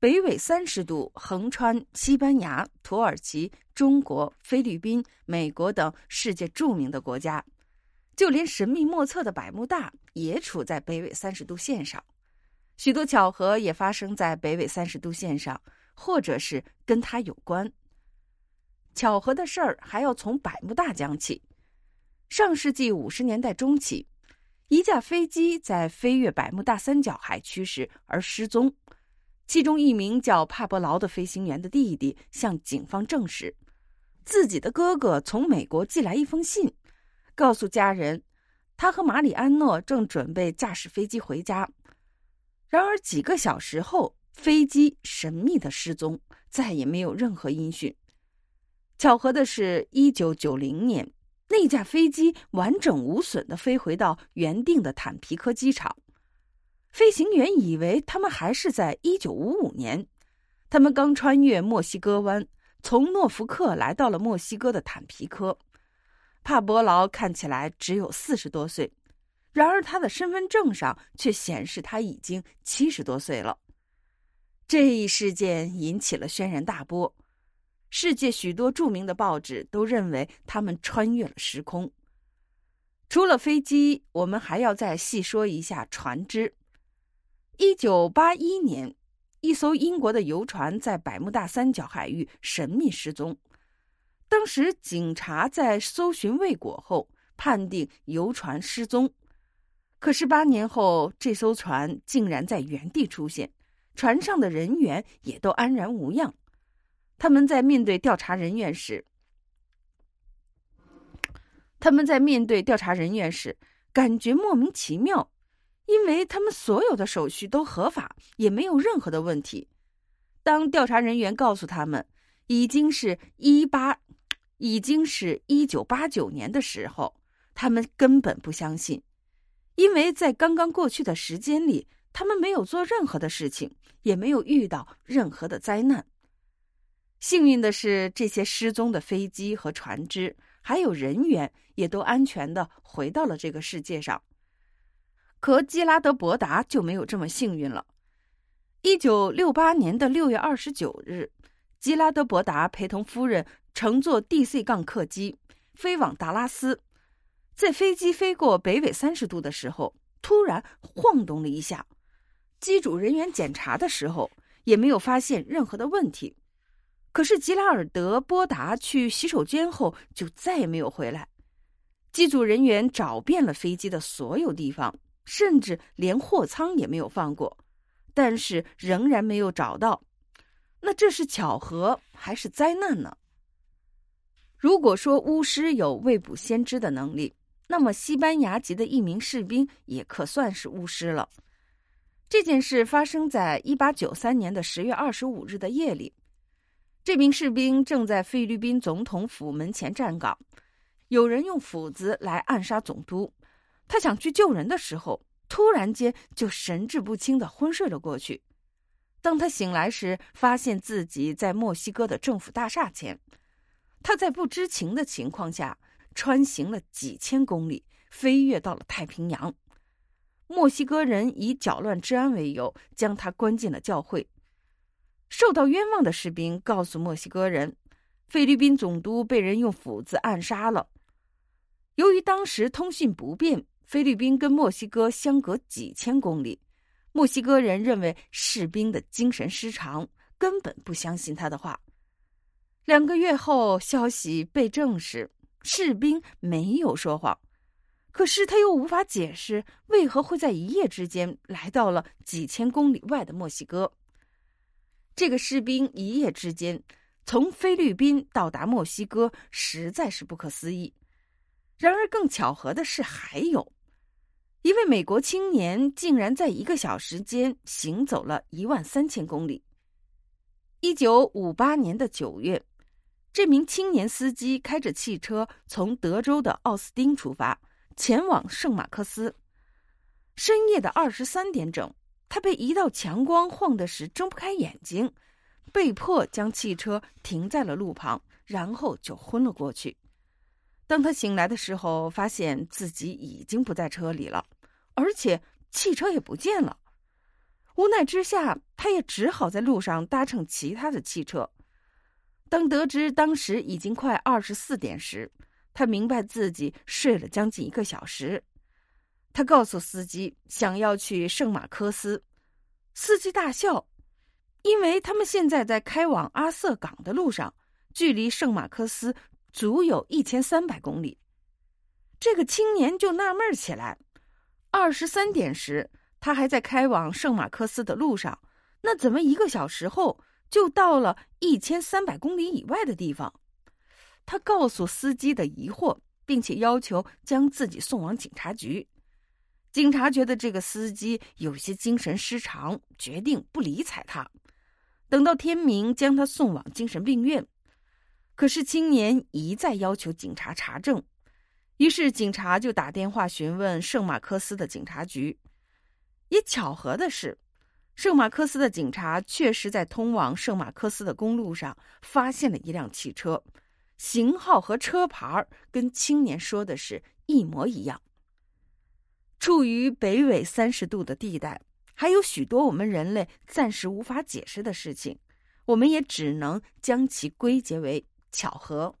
北纬三十度，横穿西班牙、土耳其、中国、菲律宾、美国等世界著名的国家，就连神秘莫测的百慕大也处在北纬三十度线上。许多巧合也发生在北纬三十度线上，或者是跟它有关。巧合的事儿还要从百慕大讲起。上世纪五十年代中期，一架飞机在飞越百慕大三角海区时而失踪，其中一名叫帕伯劳的飞行员的弟弟向警方证实，自己的哥哥从美国寄来一封信，告诉家人，他和马里安诺正准备驾驶飞机回家。然而几个小时后，飞机神秘的失踪，再也没有任何音讯。巧合的是，一九九零年，那架飞机完整无损的飞回到原定的坦皮科机场。飞行员以为他们还是在一九五五年，他们刚穿越墨西哥湾，从诺福克来到了墨西哥的坦皮科。帕伯劳看起来只有四十多岁。然而，他的身份证上却显示他已经七十多岁了。这一事件引起了轩然大波，世界许多著名的报纸都认为他们穿越了时空。除了飞机，我们还要再细说一下船只。一九八一年，一艘英国的游船在百慕大三角海域神秘失踪，当时警察在搜寻未果后，判定游船失踪。可是八年后，这艘船竟然在原地出现，船上的人员也都安然无恙。他们在面对调查人员时，他们在面对调查人员时感觉莫名其妙，因为他们所有的手续都合法，也没有任何的问题。当调查人员告诉他们已经是一八，已经是一九八九年的时候，他们根本不相信。因为在刚刚过去的时间里，他们没有做任何的事情，也没有遇到任何的灾难。幸运的是，这些失踪的飞机和船只还有人员也都安全的回到了这个世界上。可基拉德伯达就没有这么幸运了。一九六八年的六月二十九日，基拉德伯达陪同夫人乘坐 D.C. 杠客机飞往达拉斯。在飞机飞过北纬三十度的时候，突然晃动了一下。机组人员检查的时候也没有发现任何的问题。可是吉拉尔德波达去洗手间后就再也没有回来。机组人员找遍了飞机的所有地方，甚至连货仓也没有放过，但是仍然没有找到。那这是巧合还是灾难呢？如果说巫师有未卜先知的能力，那么，西班牙籍的一名士兵也可算是巫师了。这件事发生在一八九三年的十月二十五日的夜里，这名士兵正在菲律宾总统府门前站岗，有人用斧子来暗杀总督。他想去救人的时候，突然间就神志不清的昏睡了过去。当他醒来时，发现自己在墨西哥的政府大厦前，他在不知情的情况下。穿行了几千公里，飞越到了太平洋。墨西哥人以搅乱治安为由，将他关进了教会。受到冤枉的士兵告诉墨西哥人，菲律宾总督被人用斧子暗杀了。由于当时通讯不便，菲律宾跟墨西哥相隔几千公里，墨西哥人认为士兵的精神失常，根本不相信他的话。两个月后，消息被证实。士兵没有说谎，可是他又无法解释为何会在一夜之间来到了几千公里外的墨西哥。这个士兵一夜之间从菲律宾到达墨西哥，实在是不可思议。然而，更巧合的是，还有一位美国青年竟然在一个小时间行走了一万三千公里。一九五八年的九月。这名青年司机开着汽车从德州的奥斯汀出发，前往圣马克思。深夜的二十三点整，他被一道强光晃得时睁不开眼睛，被迫将汽车停在了路旁，然后就昏了过去。当他醒来的时候，发现自己已经不在车里了，而且汽车也不见了。无奈之下，他也只好在路上搭乘其他的汽车。当得知当时已经快二十四点时，他明白自己睡了将近一个小时。他告诉司机想要去圣马科斯，司机大笑，因为他们现在在开往阿瑟港的路上，距离圣马科斯足有一千三百公里。这个青年就纳闷起来：二十三点时，他还在开往圣马克斯的路上，那怎么一个小时后就到了一千三百公里以外的地方？他告诉司机的疑惑，并且要求将自己送往警察局。警察觉得这个司机有些精神失常，决定不理睬他，等到天明将他送往精神病院。可是青年一再要求警察查证，于是警察就打电话询问圣马克思的警察局。也巧合的是，圣马克思的警察确实在通往圣马克思的公路上发现了一辆汽车，型号和车牌跟青年说的是一模一样。处于北纬三十度的地带，还有许多我们人类暂时无法解释的事情，我们也只能将其归结为巧合。